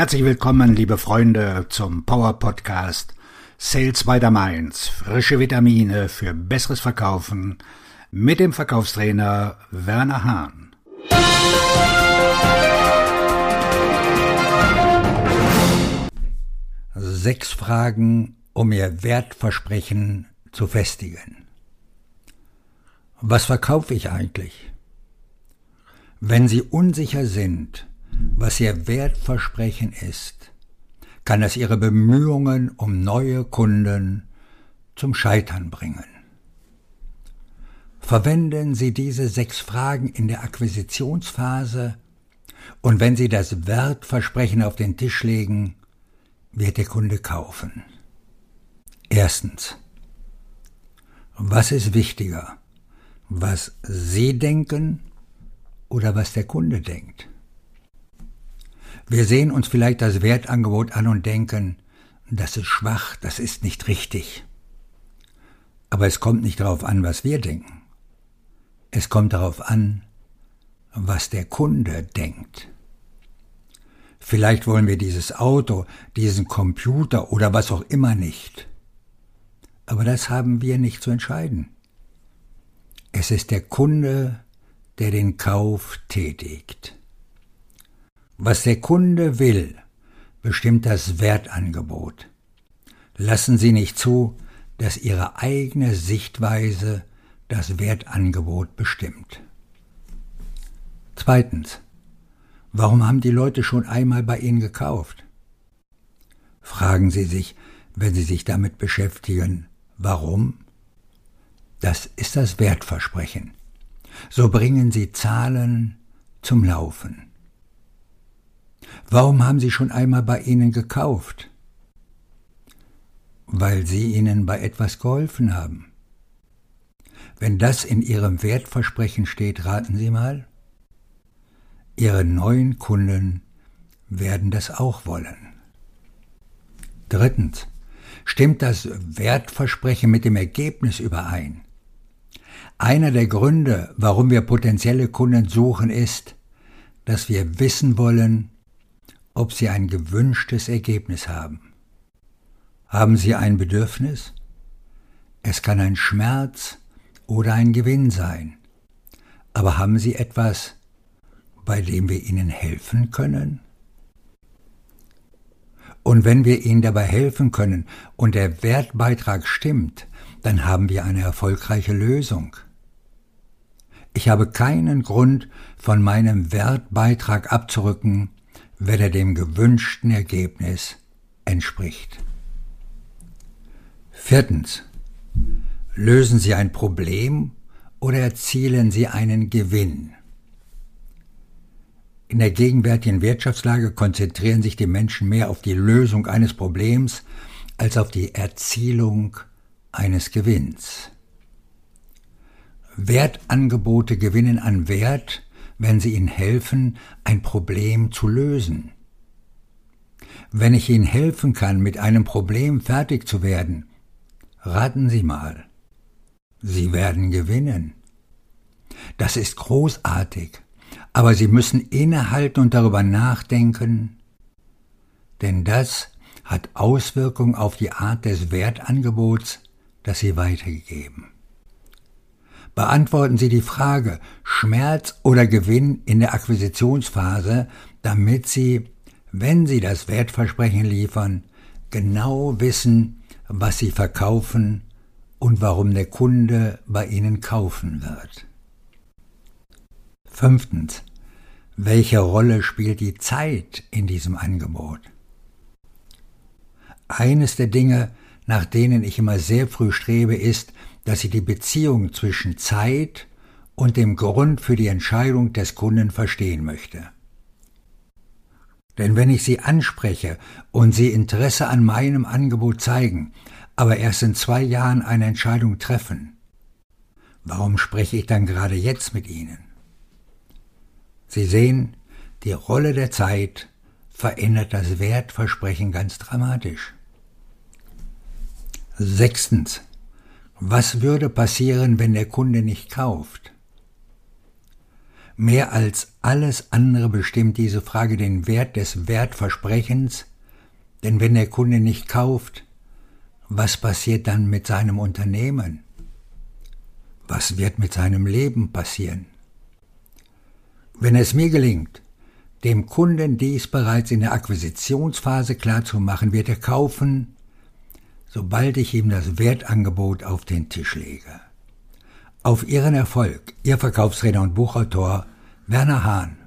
Herzlich willkommen, liebe Freunde, zum Power Podcast Sales by the Mainz. Frische Vitamine für besseres Verkaufen mit dem Verkaufstrainer Werner Hahn. Sechs Fragen, um Ihr Wertversprechen zu festigen. Was verkaufe ich eigentlich? Wenn Sie unsicher sind, was Ihr Wertversprechen ist, kann es Ihre Bemühungen um neue Kunden zum Scheitern bringen. Verwenden Sie diese sechs Fragen in der Akquisitionsphase und wenn Sie das Wertversprechen auf den Tisch legen, wird der Kunde kaufen. Erstens. Was ist wichtiger? Was Sie denken oder was der Kunde denkt? Wir sehen uns vielleicht das Wertangebot an und denken, das ist schwach, das ist nicht richtig. Aber es kommt nicht darauf an, was wir denken. Es kommt darauf an, was der Kunde denkt. Vielleicht wollen wir dieses Auto, diesen Computer oder was auch immer nicht. Aber das haben wir nicht zu entscheiden. Es ist der Kunde, der den Kauf tätigt. Was der Kunde will, bestimmt das Wertangebot. Lassen Sie nicht zu, dass Ihre eigene Sichtweise das Wertangebot bestimmt. Zweitens. Warum haben die Leute schon einmal bei Ihnen gekauft? Fragen Sie sich, wenn Sie sich damit beschäftigen, warum? Das ist das Wertversprechen. So bringen Sie Zahlen zum Laufen. Warum haben Sie schon einmal bei ihnen gekauft? Weil Sie ihnen bei etwas geholfen haben. Wenn das in Ihrem Wertversprechen steht, raten Sie mal. Ihre neuen Kunden werden das auch wollen. Drittens. Stimmt das Wertversprechen mit dem Ergebnis überein? Einer der Gründe, warum wir potenzielle Kunden suchen, ist, dass wir wissen wollen, ob Sie ein gewünschtes Ergebnis haben. Haben Sie ein Bedürfnis? Es kann ein Schmerz oder ein Gewinn sein. Aber haben Sie etwas, bei dem wir Ihnen helfen können? Und wenn wir Ihnen dabei helfen können und der Wertbeitrag stimmt, dann haben wir eine erfolgreiche Lösung. Ich habe keinen Grund, von meinem Wertbeitrag abzurücken, wenn er dem gewünschten Ergebnis entspricht. Viertens. Lösen Sie ein Problem oder erzielen Sie einen Gewinn? In der gegenwärtigen Wirtschaftslage konzentrieren sich die Menschen mehr auf die Lösung eines Problems als auf die Erzielung eines Gewinns. Wertangebote gewinnen an Wert, wenn sie ihnen helfen, ein Problem zu lösen. Wenn ich Ihnen helfen kann, mit einem Problem fertig zu werden, raten Sie mal. Sie werden gewinnen. Das ist großartig, aber Sie müssen innehalten und darüber nachdenken, denn das hat Auswirkungen auf die Art des Wertangebots, das Sie weitergeben. Beantworten Sie die Frage Schmerz oder Gewinn in der Akquisitionsphase, damit Sie, wenn Sie das Wertversprechen liefern, genau wissen, was Sie verkaufen und warum der Kunde bei Ihnen kaufen wird. Fünftens. Welche Rolle spielt die Zeit in diesem Angebot? Eines der Dinge, nach denen ich immer sehr früh strebe, ist, dass sie die Beziehung zwischen Zeit und dem Grund für die Entscheidung des Kunden verstehen möchte. Denn wenn ich sie anspreche und sie Interesse an meinem Angebot zeigen, aber erst in zwei Jahren eine Entscheidung treffen, warum spreche ich dann gerade jetzt mit ihnen? Sie sehen, die Rolle der Zeit verändert das Wertversprechen ganz dramatisch. Sechstens. Was würde passieren, wenn der Kunde nicht kauft? Mehr als alles andere bestimmt diese Frage den Wert des Wertversprechens, denn wenn der Kunde nicht kauft, was passiert dann mit seinem Unternehmen? Was wird mit seinem Leben passieren? Wenn es mir gelingt, dem Kunden dies bereits in der Akquisitionsphase klarzumachen, wird er kaufen, sobald ich ihm das Wertangebot auf den Tisch lege. Auf Ihren Erfolg, Ihr Verkaufsredner und Buchautor Werner Hahn.